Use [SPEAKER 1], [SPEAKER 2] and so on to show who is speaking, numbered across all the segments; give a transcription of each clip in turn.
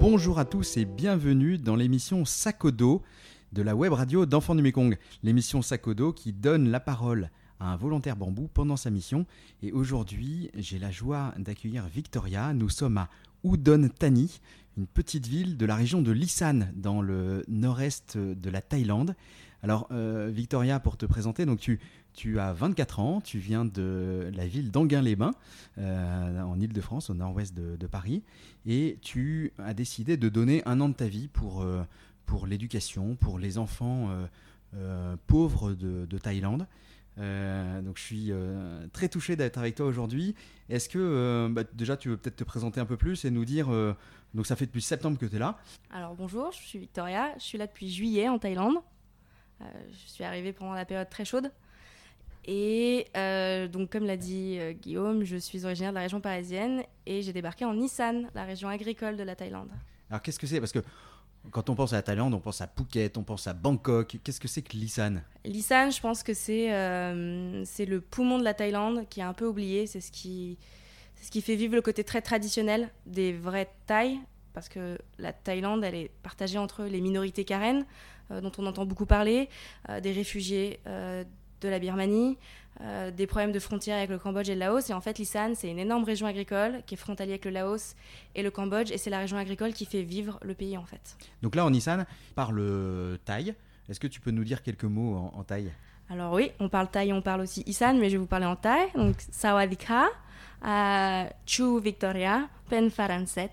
[SPEAKER 1] Bonjour à tous et bienvenue dans l'émission Sakodo de la web radio d'Enfants du Mekong. L'émission Sakodo qui donne la parole à un volontaire bambou pendant sa mission. Et aujourd'hui, j'ai la joie d'accueillir Victoria. Nous sommes à Udon Thani, une petite ville de la région de Lisan, dans le nord-est de la Thaïlande. Alors, euh, Victoria, pour te présenter, donc tu, tu as 24 ans, tu viens de la ville d'Anguin-les-Bains, euh, en Ile-de-France, au nord-ouest de, Paris, et tu as décidé de donner un an de ta vie pour, euh, pour l'éducation, pour les enfants pauvres de, Thaïlande. donc je suis très touché d'être avec toi aujourd'hui. Est-ce que bah, déjà tu veux peut-être te présenter un peu plus et nous dire, donc ça fait depuis septembre que tu es là
[SPEAKER 2] Alors bonjour, je suis Victoria, je suis là depuis juillet en Thaïlande. Euh, je suis arrivée pendant la période très chaude. Et euh, donc, comme l'a dit euh, Guillaume, je suis originaire de la région parisienne et j'ai débarqué en Nissan, la région agricole de la Thaïlande.
[SPEAKER 1] Alors, qu'est-ce que c'est? Parce que quand on pense à la Thaïlande, on pense à Phuket, on pense à Bangkok. Qu'est-ce que c'est que l'Isan
[SPEAKER 2] L'Isan, je pense que c'est c'est le poumon de la Thaïlande qui est un peu oublié. C'est ce qui, ce qui fait vivre le côté très traditionnel des vrais Thaïs. Parce que la Thaïlande, elle est partagée entre les minorités karen, euh, dont on entend beaucoup parler, euh, des réfugiés euh, de la Birmanie, des problèmes de frontières avec le Cambodge et le Laos. Et en fait, l'Isan, c'est une énorme région agricole qui est frontalière avec le Laos et le Cambodge. Et c'est la région agricole qui fait vivre le pays, en fait.
[SPEAKER 1] Donc là, en Isan, parle thaï. Est-ce que tu peux nous dire quelques mots en, thaï?
[SPEAKER 2] Alors oui, on parle thaï, on parle aussi Isan, mais je vais vous parler en thaï. Donc, Sawadika, Chu Victoria, Pen Faranset,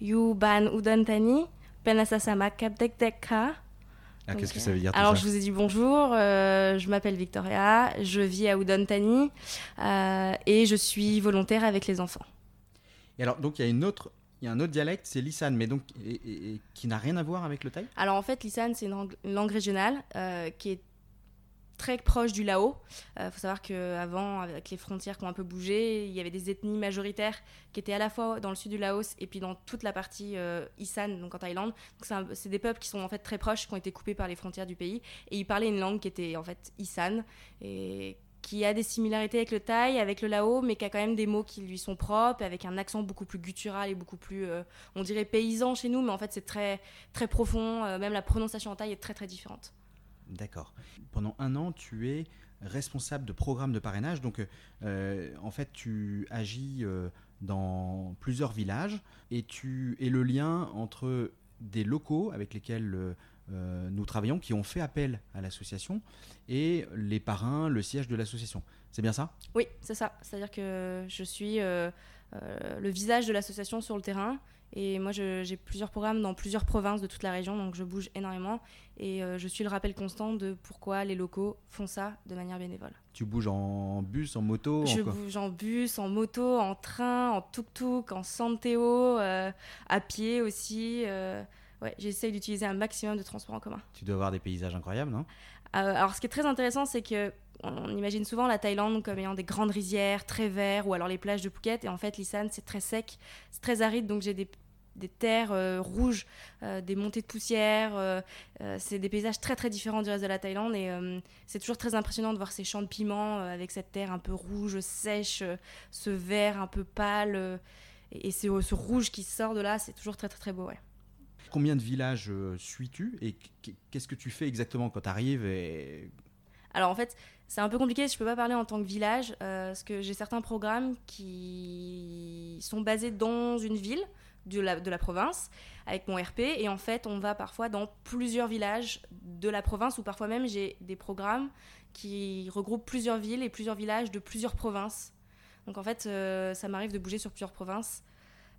[SPEAKER 2] Yu Ban Udantani, Pen Asasama Kapdekdekka,
[SPEAKER 1] ah, qu'est-ce que ça veut dire
[SPEAKER 2] Alors, je vous ai dit bonjour, euh, je m'appelle Victoria, je vis à Udon Thani euh, et je suis volontaire avec les enfants.
[SPEAKER 1] Et alors, donc, il y a une autre. Il y a un autre dialecte, c'est l'Isan, mais donc qui n'a rien à voir avec le thaï?
[SPEAKER 2] Alors en fait, l'Isan, c'est une, langue régionale euh, qui est très proche du Lao. Il euh, faut savoir qu'avant, avec les frontières qui ont un peu bougé, il y avait des ethnies majoritaires qui étaient à la fois dans le sud du Laos et puis dans toute la partie euh, Isan, donc en Thaïlande. C'est des peuples qui sont en fait très proches, qui ont été coupés par les frontières du pays. Et ils parlaient une langue qui était en fait Isan et qui a des similarités avec le thaï, avec le lao, mais qui a quand même des mots qui lui sont propres, avec un accent beaucoup plus guttural et beaucoup plus, euh, on dirait paysan chez nous, mais en fait c'est très, très profond, même la prononciation en thaï est très très différente.
[SPEAKER 1] D'accord. Pendant un an, tu es responsable de programme de parrainage. Donc, euh, en fait, tu agis euh, dans plusieurs villages et tu es le lien entre des locaux avec lesquels euh, nous travaillons, qui ont fait appel à l'association, et les parrains, le siège de l'association. C'est bien ça?
[SPEAKER 2] Oui, c'est ça. C'est-à-dire que je suis le visage de l'association sur le terrain et moi, j'ai plusieurs programmes dans plusieurs provinces de toute la région, donc je bouge énormément. Et euh, je suis le rappel constant de pourquoi les locaux font ça de manière bénévole.
[SPEAKER 1] Tu bouges en bus, en moto
[SPEAKER 2] Je bouge en bus, en moto, en train, en tuk-tuk, en Santeo, euh, à pied aussi. Euh, ouais, J'essaye d'utiliser un maximum de transports en commun.
[SPEAKER 1] Tu dois avoir des paysages incroyables, non?
[SPEAKER 2] Alors, ce qui est très intéressant, c'est que on imagine souvent la Thaïlande comme ayant des grandes rizières très vertes ou alors les plages de Phuket et en fait l'Isan c'est très sec, c'est très aride donc j'ai des des terres euh, rouges, euh, des montées de poussière. Euh, c'est des paysages très très différents du reste de la Thaïlande et c'est toujours très impressionnant de voir ces champs de piments avec cette terre un peu rouge, sèche, ce vert un peu pâle et, ce, rouge qui sort de là. C'est toujours très très très beau.
[SPEAKER 1] Combien de villages suis-tu et qu'est-ce que tu fais exactement quand tu arrives et...
[SPEAKER 2] Alors en fait, c'est un peu compliqué, je ne peux pas parler en tant que village, parce que j'ai certains programmes qui sont basés dans une ville, de la, province avec mon RP. Et en fait, on va parfois dans plusieurs villages de la province ou parfois même j'ai des programmes qui regroupent plusieurs villes et plusieurs villages de plusieurs provinces. Donc en fait, euh, ça m'arrive de bouger sur plusieurs provinces.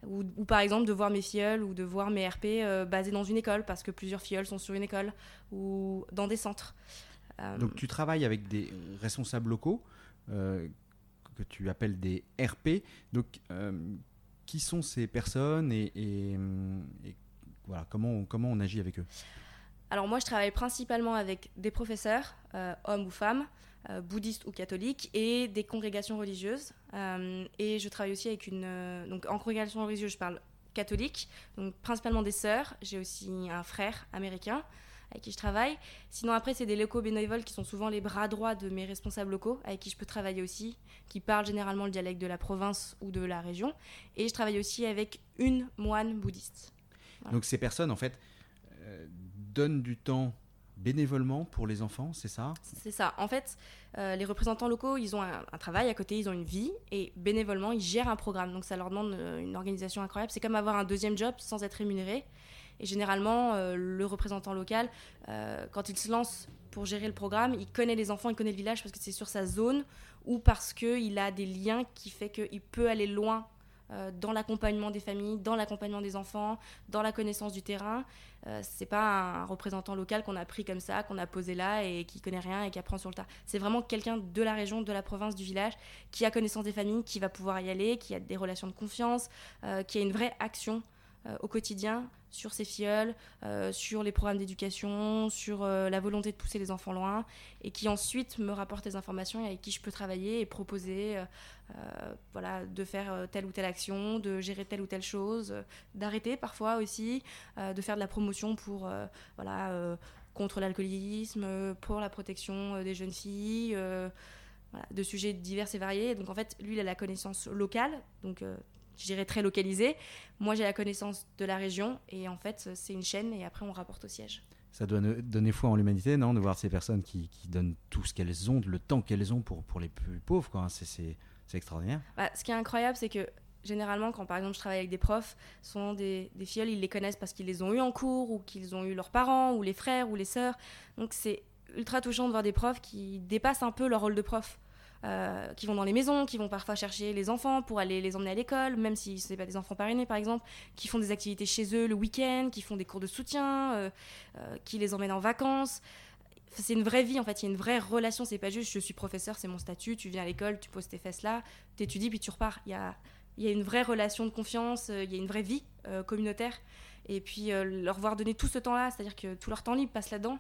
[SPEAKER 2] Ou, par exemple de voir mes filleuls ou de voir mes RP euh, basés dans une école parce que plusieurs filleuls sont sur une école ou dans des centres.
[SPEAKER 1] Euh, Donc tu travailles avec des responsables locaux que tu appelles des RP. Donc qui sont ces personnes et, voilà, comment, on, comment on agit avec eux?
[SPEAKER 2] Alors moi, je travaille principalement avec des professeurs, euh, hommes ou femmes, euh, bouddhistes ou catholiques, et des congrégations religieuses. Euh, et je travaille aussi avec une... donc en congrégation religieuse, je parle catholique, donc principalement des sœurs. J'ai aussi un frère américain avec qui je travaille. Sinon, après, c'est des locaux bénévoles qui sont souvent les bras droits de mes responsables locaux, avec qui je peux travailler aussi, qui parlent généralement le dialecte de la province ou de la région. Et je travaille aussi avec une moine bouddhiste.
[SPEAKER 1] Donc ces personnes, en fait, euh, donnent du temps bénévolement pour les enfants, c'est ça?
[SPEAKER 2] C'est ça. En fait, euh, les représentants locaux, ils ont un, travail à côté, ils ont une vie, et bénévolement, ils gèrent un programme. Donc ça leur demande euh, une organisation incroyable. C'est comme avoir un deuxième job sans être rémunéré. Et généralement, euh, le représentant local, quand il se lance pour gérer le programme, il connaît les enfants, il connaît le village parce que c'est sur sa zone ou parce qu'il a des liens qui fait qu'il peut aller loin euh, dans l'accompagnement des familles, dans l'accompagnement des enfants, dans la connaissance du terrain. Euh, c'est pas un représentant local qu'on a pris comme ça, qu'on a posé là et qui connaît rien et qui apprend sur le tas. C'est vraiment quelqu'un de la région, de la province, du village, qui a connaissance des familles, qui va pouvoir y aller, qui a des relations de confiance, euh, qui a une vraie action euh, au quotidien sur ses filleuls, euh, sur les programmes d'éducation, sur euh, la volonté de pousser les enfants loin, et qui ensuite me rapporte des informations et avec qui je peux travailler et proposer voilà, de faire telle ou telle action, de gérer telle ou telle chose, d'arrêter parfois aussi, de faire de la promotion pour voilà, contre l'alcoolisme, pour la protection des jeunes filles. de sujets divers et variés. Donc en fait, lui, il a la connaissance locale, donc je dirais très localisé. Moi, j'ai la connaissance de la région et en fait, c'est une chaîne et après, on rapporte au siège.
[SPEAKER 1] Ça doit donner foi en l'humanité, non De voir ces personnes qui, donnent tout ce qu'elles ont, le temps qu'elles ont pour, pour les plus pauvres, quoi. C'est extraordinaire.
[SPEAKER 2] Bah, ce qui est incroyable, c'est que généralement, quand par exemple je travaille avec des profs, sont des, des filles, ils les connaissent parce qu'ils les ont eu en cours ou qu'ils ont eu leurs parents ou les frères ou les sœurs. Donc c'est ultra touchant de voir des profs qui dépassent un peu leur rôle de prof. Euh, qui vont dans les maisons, qui vont parfois chercher les enfants pour aller les emmener à l'école, même si ce n'est pas des enfants parrainés par exemple, qui font des activités chez eux le week-end, qui font des cours de soutien, euh, euh, qui les emmènent en vacances. C'est une vraie vie en fait, il y a une vraie relation, c'est pas juste je suis professeur, c'est mon statut, tu viens à l'école, tu poses tes fesses là, t'étudies puis tu repars. Il y a, il y a une vraie relation de confiance, il y a une vraie vie communautaire. Et puis leur voir donner tout ce temps-là, c'est-à-dire que tout leur temps libre passe là-dedans.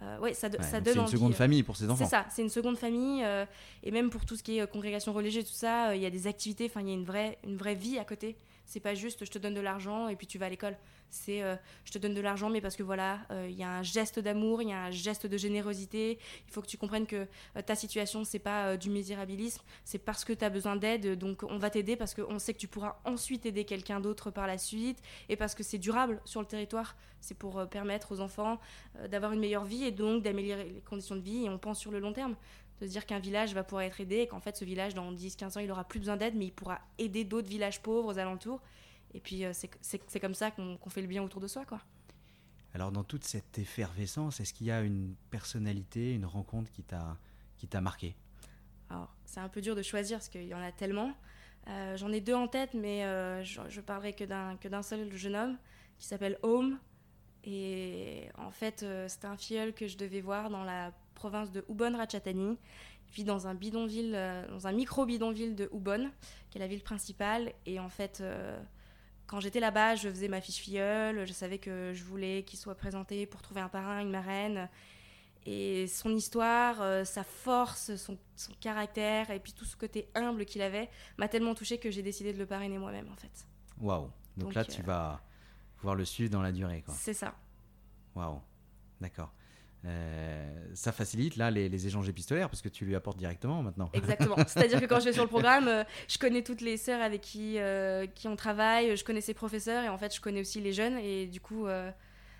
[SPEAKER 2] Euh, ouais, ça, ça donne
[SPEAKER 1] C'est une seconde
[SPEAKER 2] euh,
[SPEAKER 1] famille pour ces enfants.
[SPEAKER 2] C'est ça, c'est une seconde famille. Euh, et même pour tout ce qui est congrégation religieuse, tout ça, il y a des activités, enfin, il y a une vraie, une vraie vie à côté. C'est pas juste je te donne de l'argent et puis tu vas à l'école. C'est euh, je te donne de l'argent, mais parce que voilà, euh, il y a un geste d'amour, il y a un geste de générosité. Il faut que tu comprennes que euh, ta situation, c'est pas du misérabilisme, c'est parce que tu as besoin d'aide. Donc on va t'aider parce qu'on sait que tu pourras ensuite aider quelqu'un d'autre par la suite et parce que c'est durable sur le territoire. C'est pour permettre aux enfants d'avoir une meilleure vie et donc d'améliorer les conditions de vie. Et on pense sur le long terme de se dire qu'un village va pouvoir être aidé et qu'en fait ce village dans 10-15 ans il aura plus besoin d'aide mais il pourra aider d'autres villages pauvres aux alentours et puis euh, c'est comme ça qu'on fait le bien autour de soi quoi.
[SPEAKER 1] Alors dans toute cette effervescence, est-ce qu'il y a une personnalité, une rencontre qui t'a marqué?
[SPEAKER 2] Alors c'est un peu dur de choisir parce qu'il y en a tellement. Euh, j'en ai deux en tête mais euh, je, je parlerai que d'un seul jeune homme qui s'appelle Home. Et en fait, c'était un filleul que je devais voir dans la province de Ubon Ratchathani. Il vit dans un bidonville, euh, dans un micro bidonville de Ubon, qui est la ville principale. Et en fait, euh, quand j'étais là-bas, je faisais ma fiche filleule. Je savais que je voulais qu'il soit présenté pour trouver un parrain, une marraine. Et son histoire, euh, sa force, son, caractère et puis tout ce côté humble qu'il avait m'a tellement touché que j'ai décidé de le parrainer moi-même en fait.
[SPEAKER 1] Waouh! Donc, là, tu vas pouvoir le suivre dans la durée.
[SPEAKER 2] C'est ça.
[SPEAKER 1] Waouh! D'accord. Euh, ça facilite là les, échanges épistolaires parce que tu lui apportes directement maintenant.
[SPEAKER 2] Exactement. C'est-à-dire que quand je vais sur le programme, euh, je connais toutes les sœurs avec qui, euh, qui on travaille, je connais ses professeurs et en fait je connais aussi les jeunes et du coup.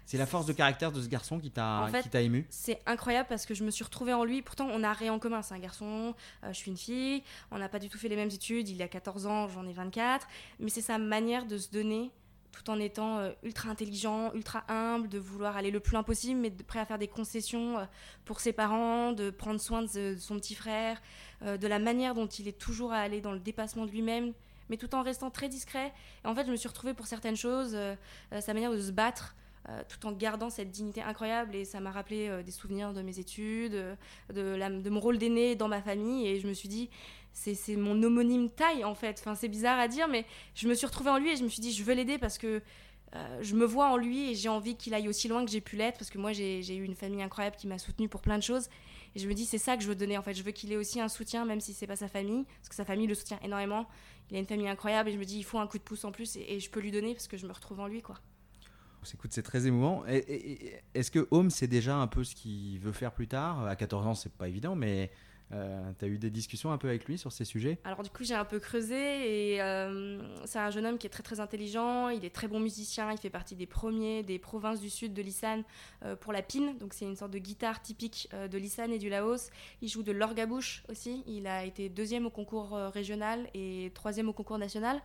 [SPEAKER 1] c'est la force de caractère de ce garçon qui t'a en fait, ému?
[SPEAKER 2] C'est incroyable parce que je me suis retrouvée en lui. Pourtant, on a rien en commun. C'est un garçon, je suis une fille, on n'a pas du tout fait les mêmes études. Il a 14 ans, j'en ai 24. Mais c'est sa manière de se donner tout en étant euh, ultra intelligent, ultra humble, de vouloir aller le plus loin possible, mais prêt à faire des concessions euh, pour ses parents, de prendre soin de, son petit frère, euh, de la manière dont il est toujours à aller dans le dépassement de lui-même, mais tout en restant très discret. Et en fait, je me suis retrouvée pour certaines choses, sa manière de se battre. Tout en gardant cette dignité incroyable. Et ça m'a rappelé des souvenirs de mes études, de, de mon rôle d'aîné dans ma famille. Et je me suis dit c'est mon homonyme taille en fait. Enfin, c'est bizarre à dire, mais je me suis retrouvée en lui et je me suis dit, je veux l'aider parce que euh, je me vois en lui et j'ai envie qu'il aille aussi loin que j'ai pu l'être parce que moi j'ai eu une famille incroyable qui m'a soutenue pour plein de choses. Et je me dis c'est ça que je veux donner en fait. Je veux qu'il ait aussi un soutien même si c'est pas sa famille parce que sa famille le soutient énormément. Il a une famille incroyable et je me dis il faut un coup de pouce en plus et, je peux lui donner parce que je me retrouve en lui quoi
[SPEAKER 1] C'est très émouvant. Est-ce que Home, c'est déjà un peu ce qu'il veut faire plus tard? À 14 ans, c'est pas évident, mais euh, tu as eu des discussions un peu avec lui sur ces sujets?
[SPEAKER 2] Alors du coup j'ai un peu creusé et euh, c'est un jeune homme qui est très très intelligent, il est très bon musicien, il fait partie des premiers des provinces du sud de l'Isan euh, pour la pine, donc c'est une sorte de guitare typique de l'Isan et du Laos. Il joue de l'orgue à bouche aussi, il a été deuxième au concours régional et troisième au concours national.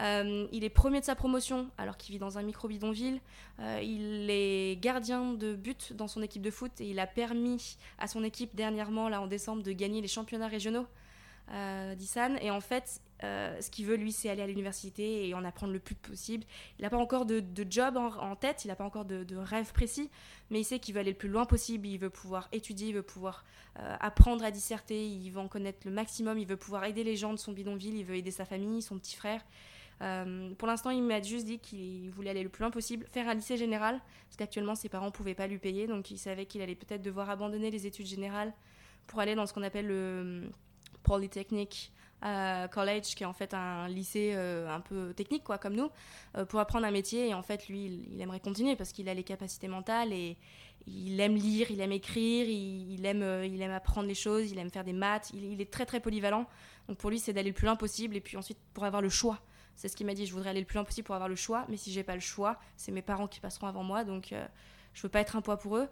[SPEAKER 2] Euh, il est premier de sa promotion alors qu'il vit dans un micro-bidonville. Euh, il est gardien de but dans son équipe de foot et il a permis à son équipe dernièrement, là en décembre, de gagner les championnats régionaux euh, d'Issan. Et en fait, ce qu'il veut, lui, c'est aller à l'université et en apprendre le plus possible. Il n'a pas encore de, job en, tête, il n'a pas encore de, de, rêve précis, mais il sait qu'il veut aller le plus loin possible. Il veut pouvoir étudier, il veut pouvoir apprendre à disserter, il veut en connaître le maximum, il veut pouvoir aider les gens de son bidonville, il veut aider sa famille, son petit frère. Euh, pour l'instant, il m'a juste dit qu'il voulait aller le plus loin possible, faire un lycée général, parce qu'actuellement ses parents ne pouvaient pas lui payer, donc il savait qu'il allait peut-être devoir abandonner les études générales pour aller dans ce qu'on appelle le euh, Polytechnic euh, College, qui est en fait un lycée un peu technique, quoi, comme nous, pour apprendre un métier. Et en fait, lui, il, aimerait continuer parce qu'il a les capacités mentales et il aime lire, il aime écrire, il, aime, il aime apprendre les choses, il aime faire des maths, il, il est très très polyvalent. Donc pour lui, c'est d'aller le plus loin possible et puis ensuite pour avoir le choix. C'est ce qu'il m'a dit. Je voudrais aller le plus loin possible pour avoir le choix, mais si j'ai pas le choix, c'est mes parents qui passeront avant moi, donc euh, je veux pas être un poids pour eux.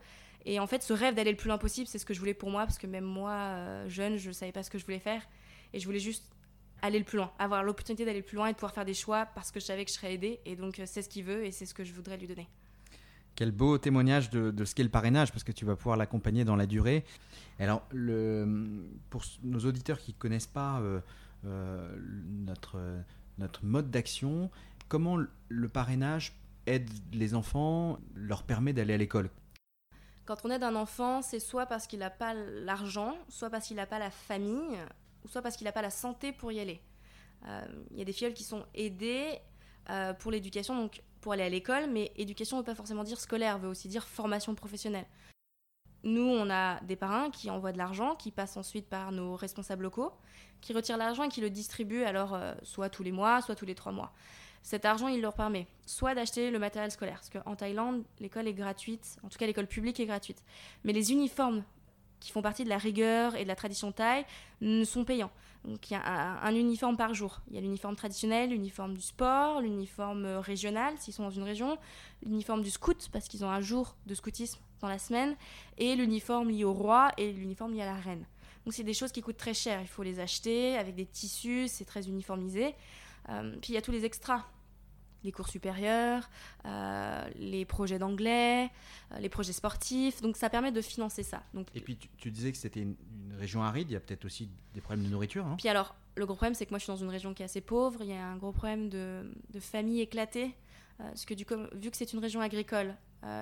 [SPEAKER 2] Et en fait, ce rêve d'aller le plus loin possible, c'est ce que je voulais pour moi, parce que même moi, euh, jeune, je savais pas ce que je voulais faire, et je voulais juste aller le plus loin, avoir l'opportunité d'aller le plus loin et de pouvoir faire des choix parce que je savais que je serais aidée, et donc euh, c'est ce qu'il veut et c'est ce que je voudrais lui donner.
[SPEAKER 1] Quel beau témoignage de, ce qu'est le parrainage, parce que tu vas pouvoir l'accompagner dans la durée. Alors, pour nos auditeurs qui ne connaissent pas notre notre mode d'action, comment le parrainage aide les enfants, leur permet d'aller à l'école?
[SPEAKER 2] Quand on aide un enfant, c'est soit parce qu'il n'a pas l'argent, soit parce qu'il n'a pas la famille, ou soit parce qu'il n'a pas la santé pour y aller. Euh, il y a des filles qui sont aidées euh, pour l'éducation, donc pour aller à l'école, mais éducation ne veut pas forcément dire scolaire, veut aussi dire formation professionnelle. Nous, on a des parrains qui envoient de l'argent, qui passent ensuite par nos responsables locaux, qui retirent l'argent et qui le distribuent alors euh, soit tous les mois, soit tous les trois mois. Cet argent, il leur permet soit d'acheter le matériel scolaire, parce qu'en Thaïlande, l'école est gratuite, en tout cas l'école publique est gratuite. Mais les uniformes qui font partie de la rigueur et de la tradition thaï ne sont payants. Donc il y a un, uniforme par jour. Il y a l'uniforme traditionnel, l'uniforme du sport, l'uniforme régional s'ils sont dans une région, l'uniforme du scout parce qu'ils ont un jour de scoutisme dans la semaine, et l'uniforme lié au roi et l'uniforme lié à la reine. Donc c'est des choses qui coûtent très cher. Il faut les acheter avec des tissus, c'est très uniformisé. Euh, puis il y a tous les extras les cours supérieurs, euh, les projets d'anglais, euh, les projets sportifs. Donc ça permet de financer ça. Donc,
[SPEAKER 1] Et puis tu, disais que c'était une, région aride, il y a peut-être aussi des problèmes de nourriture. Hein
[SPEAKER 2] puis alors, le gros problème, c'est que moi je suis dans une région qui est assez pauvre, il y a un gros problème de, de familles éclatées. Euh, parce que du coup, vu que c'est une région agricole,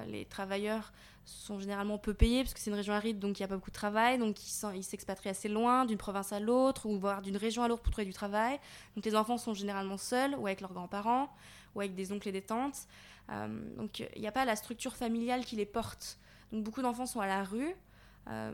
[SPEAKER 2] les travailleurs sont généralement peu payés parce que c'est une région aride, donc il n'y a pas beaucoup de travail, donc ils s'expatrient assez loin d'une province à l'autre ou voire d'une région à l'autre pour trouver du travail. Donc les enfants sont généralement seuls ou avec leurs grands-parents ou avec des oncles et des tantes. Euh, donc il n'y a pas la structure familiale qui les porte. Donc beaucoup d'enfants sont à la rue. Euh,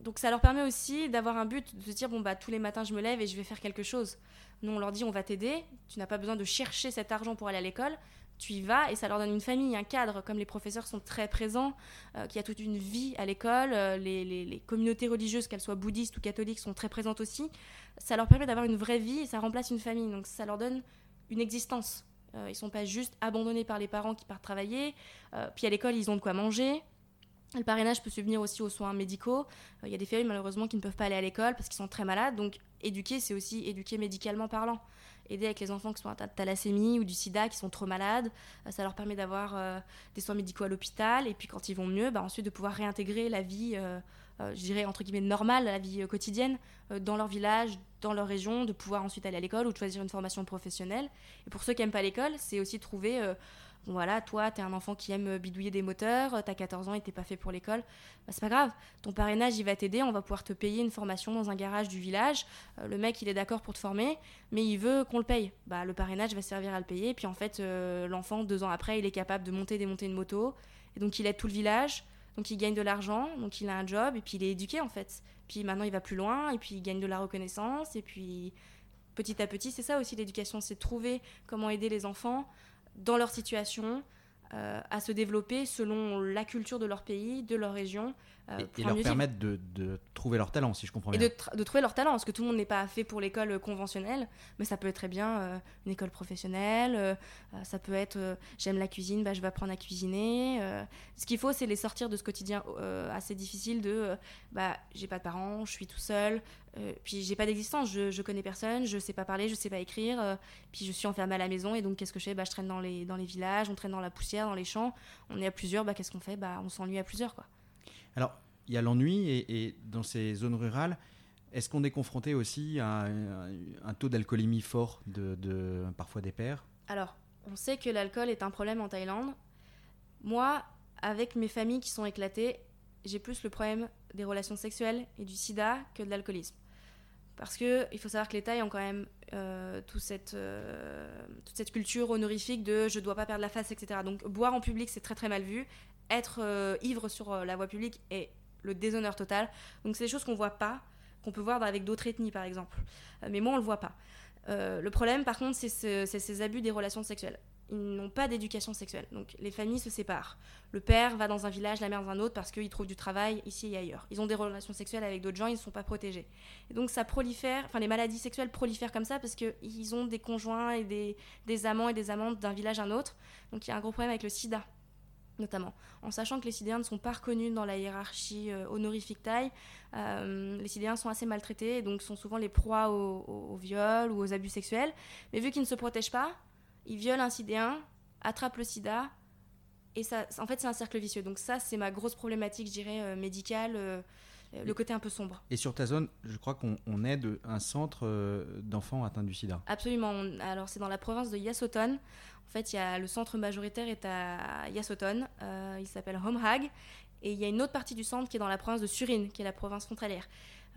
[SPEAKER 2] donc ça leur permet aussi d'avoir un but, de se dire bon bah tous les matins je me lève et je vais faire quelque chose. Nous on leur dit on va t'aider, tu n'as pas besoin de chercher cet argent pour aller à l'école, tu y vas et ça leur donne une famille, un cadre. Comme les professeurs sont très présents, euh, qu'il y a toute une vie à l'école, les, les, communautés religieuses, qu'elles soient bouddhistes ou catholiques, sont très présentes aussi. Ça leur permet d'avoir une vraie vie et ça remplace une famille. Donc ça leur donne une existence. Euh, ils sont pas juste abandonnés par les parents qui partent travailler. Euh, puis à l'école, ils ont de quoi manger. Le parrainage peut subvenir aussi aux soins médicaux. Euh, il y a des familles malheureusement qui ne peuvent pas aller à l'école parce qu'ils sont très malades. Donc éduquer, c'est aussi éduquer médicalement parlant. Aider avec les enfants qui sont atteints de thalassémie ou du sida, qui sont trop malades. ça leur permet d'avoir des soins médicaux à l'hôpital. Et puis quand ils vont mieux, bah, ensuite de pouvoir réintégrer la vie euh, je dirais, entre guillemets, normale la vie euh, quotidienne euh, dans leur village, dans leur région, de pouvoir ensuite aller à l'école ou de choisir une formation professionnelle. Et pour ceux qui n'aiment pas l'école, c'est aussi trouver voilà, toi, tu es un enfant qui aime bidouiller des moteurs, tu as 14 ans et t'es pas fait pour l'école, bah, c'est pas grave. Ton parrainage, il va t'aider, on va pouvoir te payer une formation dans un garage du village. le mec, il est d'accord pour te former, mais il veut qu'on le paye. Bah, le parrainage va servir à le payer. Puis en fait, l'enfant, deux ans après, il est capable de monter démonter une moto. Et donc, il aide tout le village. Donc il gagne de l'argent, donc il a un job, et puis il est éduqué en fait. Puis maintenant il va plus loin, et puis il gagne de la reconnaissance, et puis petit à petit, c'est ça aussi l'éducation, c'est trouver comment aider les enfants dans leur situation euh, à se développer selon la culture de leur pays, de leur région.
[SPEAKER 1] Euh, et, leur permettre de, de, trouver leur talent, si je comprends bien.
[SPEAKER 2] Et de, de trouver leur talent, parce que tout le monde n'est pas fait pour l'école conventionnelle, mais ça peut être très bien euh, une école professionnelle, ça peut être j'aime la cuisine, bah, je vais apprendre à cuisiner. ce qu'il faut, c'est les sortir de ce quotidien assez difficile de bah, j'ai pas de parents, je suis tout seul, puis j'ai pas d'existence, je, je connais personne, je sais pas parler, je sais pas écrire, puis je suis enfermée à la maison, et donc qu'est-ce que je fais? Bah, Je traîne dans les, dans les villages, on traîne dans la poussière dans les champs, on est à plusieurs, bah, qu'est-ce qu'on fait? Bah, On s'ennuie à plusieurs. Quoi.
[SPEAKER 1] Alors, il y a l'ennui, et, dans ces zones rurales, est-ce qu'on est confronté aussi à un, taux d'alcoolémie fort de, parfois des pères?
[SPEAKER 2] Alors, on sait que l'alcool est un problème en Thaïlande. Moi, avec mes familles qui sont éclatées, j'ai plus le problème des relations sexuelles et du sida que de l'alcoolisme. Parce que il faut savoir que les Thaïs ont quand même euh, toute, cette, euh, toute cette culture honorifique de je dois pas perdre la face, etc. Donc boire en public, c'est très très mal vu. Être euh, ivre sur la voie publique est le déshonneur total. Donc c'est des choses qu'on voit pas, qu'on peut voir avec d'autres ethnies par exemple. mais moi, on le voit pas. le problème, par contre, c'est ces abus des relations sexuelles ils n'ont pas d'éducation sexuelle. Donc les familles se séparent. Le père va dans un village, la mère dans un autre parce qu'il trouve du travail ici et ailleurs. Ils ont des relations sexuelles avec d'autres gens, ils ne sont pas protégés. Et donc ça prolifère, enfin les maladies sexuelles prolifèrent comme ça parce qu'ils ont des conjoints et des amants et des amantes d'un village à un autre. Donc il y a un gros problème avec le sida notamment, en sachant que les sidéens ne sont pas reconnus dans la hiérarchie euh, honorifique taille. Euh, les sidéens sont assez maltraités et donc sont souvent les proies au, au viol ou aux abus sexuels. Mais vu qu'ils ne se protègent pas, il viole un sidéen, attrape le sida, et ça, en fait, c'est un cercle vicieux. Donc ça, c'est ma grosse problématique, je dirais, euh, médicale, le côté un peu sombre.
[SPEAKER 1] Et sur ta zone, je crois qu'on aide un centre euh, d'enfants atteints du sida.
[SPEAKER 2] Absolument. alors, c'est dans la province de Yasothon. En fait, il y a, le centre majoritaire est à Yasothon. il s'appelle Homehag. Et il y a une autre partie du centre qui est dans la province de Surin, qui est la province frontalière.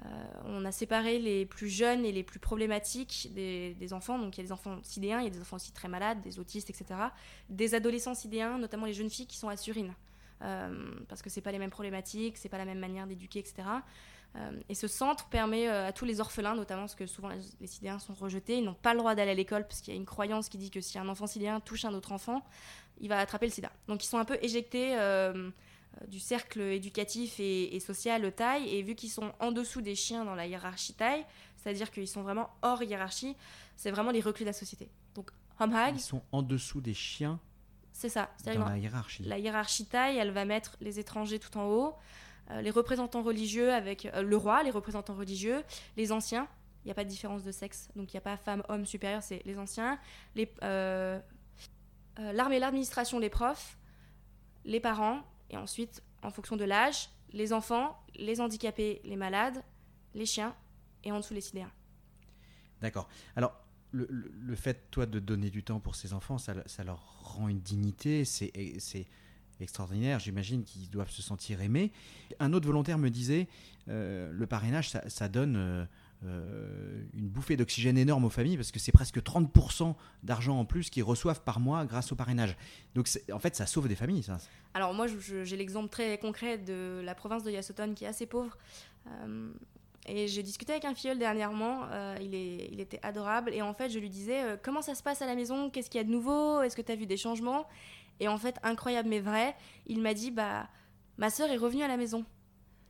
[SPEAKER 2] Euh, on a séparé les plus jeunes et les plus problématiques des, enfants. Donc il y a des enfants sidéens, il y a des enfants aussi très malades, des autistes, etc. Des adolescents sidéens, notamment les jeunes filles qui sont à Surine. Euh, parce que c'est pas les mêmes problématiques, c'est pas la même manière d'éduquer, etc. Euh, et ce centre permet à tous les orphelins, notamment parce que souvent les, sidéens sont rejetés, ils n'ont pas le droit d'aller à l'école parce qu'il y a une croyance qui dit que si un enfant sidéen touche un autre enfant, il va attraper le sida. Donc ils sont un peu éjectés euh, du cercle éducatif et, social taille, et vu qu'ils sont en dessous des chiens dans la hiérarchie taille, c'est-à-dire qu'ils sont vraiment hors hiérarchie, c'est vraiment les reclus de la société. Donc, Homhag.
[SPEAKER 1] Ils sont en dessous des chiens
[SPEAKER 2] C'est ça.
[SPEAKER 1] Dans la hiérarchie.
[SPEAKER 2] La hiérarchie taille, elle va mettre les étrangers tout en haut, euh, les représentants religieux avec euh, le roi, les représentants religieux, les anciens. Il n'y a pas de différence de sexe, donc il n'y a pas femme, homme supérieur, c'est les anciens. Les, l'armée, l'administration, les profs, les parents, et ensuite, en fonction de l'âge, les enfants, les handicapés, les malades, les chiens et en dessous les sidéens.
[SPEAKER 1] D'accord. Alors, le, fait, toi, de donner du temps pour ces enfants, ça, leur rend une dignité, c'est extraordinaire, j'imagine qu'ils doivent se sentir aimés. Un autre volontaire me disait, euh, le parrainage, ça, donne euh, euh, une bouffée d'oxygène énorme aux familles parce que c'est presque 30% d'argent en plus qu'ils reçoivent par mois grâce au parrainage. Donc en fait, ça sauve des familles.
[SPEAKER 2] Alors moi, j'ai l'exemple très concret de la province de Yasothon qui est assez pauvre. Et j'ai discuté avec un filleul dernièrement, euh, il, est, il était adorable, et en fait je lui disais comment ça se passe à la maison, qu'est-ce qu'il y a de nouveau, est-ce que tu as vu des changements? Et en fait, incroyable mais vrai, il m'a dit bah ma sœur est revenue à la maison.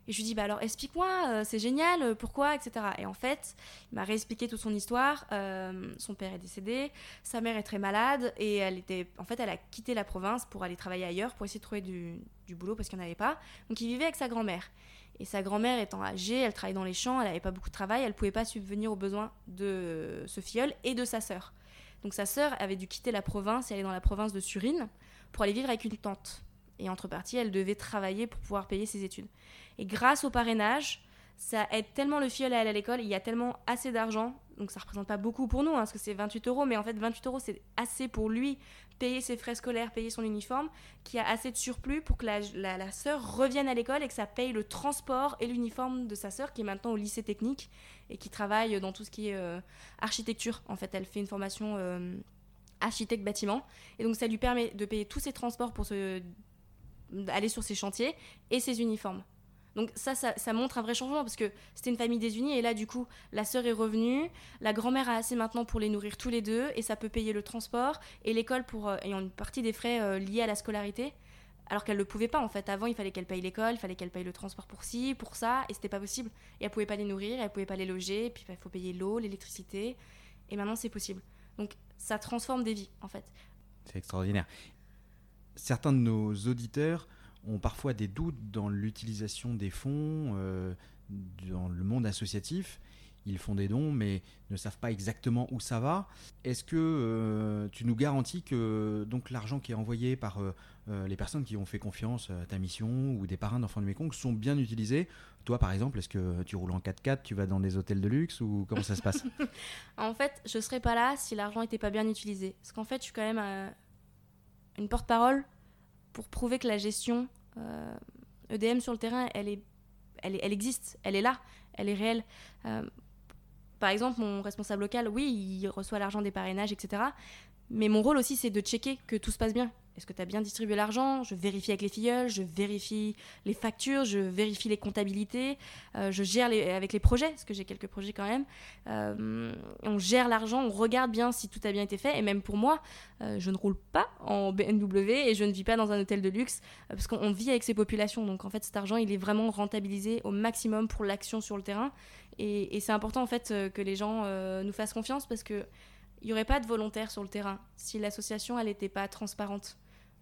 [SPEAKER 2] Et je lui dis, bah alors explique-moi, euh, c'est génial, euh, pourquoi, etc. Et en fait, il m'a réexpliqué toute son histoire. Euh, son père est décédé, sa mère est très malade, et elle était, en fait, elle a quitté la province pour aller travailler ailleurs, pour essayer de trouver du, du boulot parce qu'il n'y en avait pas. Donc il vivait avec sa grand-mère. Et sa grand-mère étant âgée, elle travaillait dans les champs, elle n'avait pas beaucoup de travail, elle ne pouvait pas subvenir aux besoins de ce filleul et de sa sœur. Donc sa sœur avait dû quitter la province et aller dans la province de Surine pour aller vivre avec une tante. Et entre parties, elle devait travailler pour pouvoir payer ses études. Et grâce au parrainage, ça aide tellement le filleul à aller à l'école, il y a tellement assez d'argent, donc ça représente pas beaucoup pour nous, hein, parce que c'est 28 euros, mais en fait 28 euros c'est assez pour lui payer ses frais scolaires, payer son uniforme, qui a assez de surplus pour que la, sœur revienne à l'école et que ça paye le transport et l'uniforme de sa sœur qui est maintenant au lycée technique et qui travaille dans tout ce qui est euh, architecture. En fait, elle fait une formation euh, architecte bâtiment et donc ça lui permet de payer tous ses transports pour se aller sur ses chantiers et ses uniformes. Donc ça, ça, montre un vrai changement parce que c'était une famille désunie et là du coup la sœur est revenue, la grand-mère a assez maintenant pour les nourrir tous les deux et ça peut payer le transport et l'école pour euh, ayant une partie des frais euh, liés à la scolarité alors qu'elle ne le pouvait pas en fait. Avant il fallait qu'elle paye l'école, il fallait qu'elle paye le transport pour ci, pour ça et c'était pas possible. Et elle pouvait pas les nourrir, elle pouvait pas les loger, puis il faut payer l'eau, l'électricité et maintenant c'est possible. Donc ça transforme des vies en fait.
[SPEAKER 1] C'est extraordinaire. Certains de nos auditeurs ont parfois des doutes dans l'utilisation des fonds euh, dans le monde associatif. Ils font des dons, mais ne savent pas exactement où ça va. Est-ce que euh, tu nous garantis que donc l'argent qui est envoyé par euh, les personnes qui ont fait confiance à ta mission ou des parrains d'enfants du Mékong sont bien utilisés? Toi, par exemple, est-ce que tu roules en 4x4, tu vas dans des hôtels de luxe ou comment ça se passe?
[SPEAKER 2] En fait, je serais pas là si l'argent n'était pas bien utilisé. Parce qu'en fait, je suis quand même une porte-parole pour prouver que la gestion EDM euh, e sur le terrain, elle, est, elle, existe, elle est là, elle est réelle. Euh, par exemple, mon responsable local, oui, il reçoit l'argent des parrainages, etc. Mais mon rôle aussi, c'est de checker que tout se passe bien, est-ce que tu as bien distribué l'argent? Je vérifie avec les filleuls, je vérifie les factures, je vérifie les comptabilités, euh, je gère avec les projets, parce que j'ai quelques projets quand même. Euh, on gère l'argent, on regarde bien si tout a bien été fait. Et même pour moi, euh, je ne roule pas en BMW et je ne vis pas dans un hôtel de luxe, parce qu'on vit avec ces populations. Donc en fait, cet argent, il est vraiment rentabilisé au maximum pour l'action sur le terrain. Et, et c'est important en fait que les gens nous fassent confiance, parce que il n'y aurait pas de volontaires sur le terrain si l'association elle n'était pas transparente.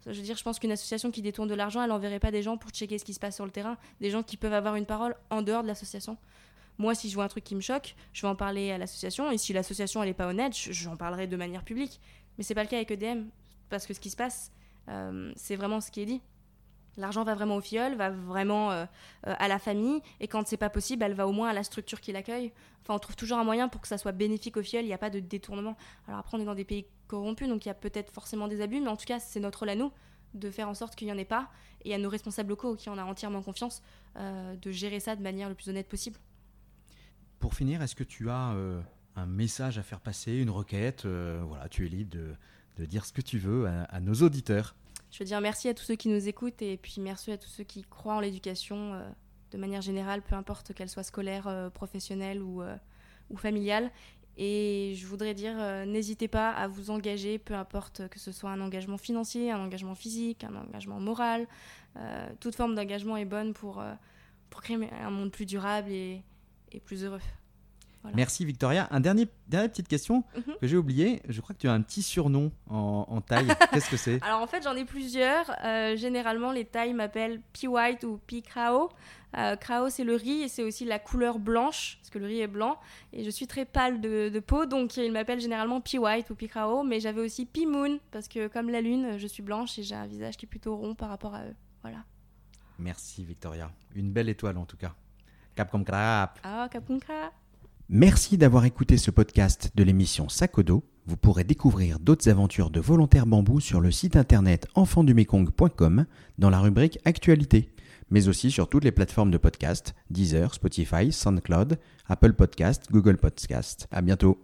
[SPEAKER 2] Je veux dire, je pense qu'une association qui détourne de l'argent, elle n'enverrait pas des gens pour checker ce qui se passe sur le terrain, des gens qui peuvent avoir une parole en dehors de l'association. Moi, si je vois un truc qui me choque, je vais en parler à l'association, et si l'association elle est pas honnête, j'en parlerai de manière publique. Mais c'est pas le cas avec EDM, parce que ce qui se passe, euh, c'est vraiment ce qui est dit. L'argent va vraiment au fiole, va vraiment euh, euh, à la famille, et quand c'est pas possible, elle va au moins à la structure qui l'accueille. Enfin, on trouve toujours un moyen pour que ça soit bénéfique au fiole, il n'y a pas de détournement. Alors après, on est dans des pays corrompus, donc il y a peut-être forcément des abus, mais en tout cas, c'est notre rôle à nous de faire en sorte qu'il n'y en ait pas, et à nos responsables locaux, qui en a entièrement confiance, euh, de gérer ça de manière le plus honnête possible.
[SPEAKER 1] Pour finir, est-ce que tu as un message à faire passer, une requête Voilà, tu es libre de, dire ce que tu veux à nos auditeurs?
[SPEAKER 2] Je veux dire merci à tous ceux qui nous écoutent et puis merci à tous ceux qui croient en l'éducation euh, de manière générale, peu importe qu'elle soit scolaire, euh, professionnelle ou, euh, ou familiale. Et je voudrais dire, n'hésitez pas à vous engager, peu importe que ce soit un engagement financier, un engagement physique, un engagement moral. toute forme d'engagement est bonne pour, créer un monde plus durable et plus heureux.
[SPEAKER 1] Merci Victoria. Un dernier, dernière petite question mhm. que j'ai oublié. Je crois que tu as un petit surnom en, taille. Qu'est-ce que c'est?
[SPEAKER 2] Alors en fait j'en ai plusieurs. Euh, généralement les tailles m'appellent Pi White ou Pi Krao. Euh, Krao c'est le riz et c'est aussi la couleur blanche parce que le riz est blanc et je suis très pâle de, peau donc il m'appelle généralement Pi White ou Pi Krao. Mais j'avais aussi Pi Moon parce que comme la lune je suis blanche et j'ai un visage qui est plutôt rond par rapport à eux. Voilà.
[SPEAKER 1] Merci Victoria. Une belle étoile en tout cas. Cap comme crap.
[SPEAKER 2] Ah, cap comme crap.
[SPEAKER 1] Merci d'avoir écouté ce podcast de l'émission Sakodo. Vous pourrez découvrir d'autres aventures de volontaires bambou sur le site internet enfandumekong.com dans la rubrique Actualité, mais aussi sur toutes les plateformes de podcast Deezer, Spotify, SoundCloud, Apple Podcast, Google Podcast. À bientôt.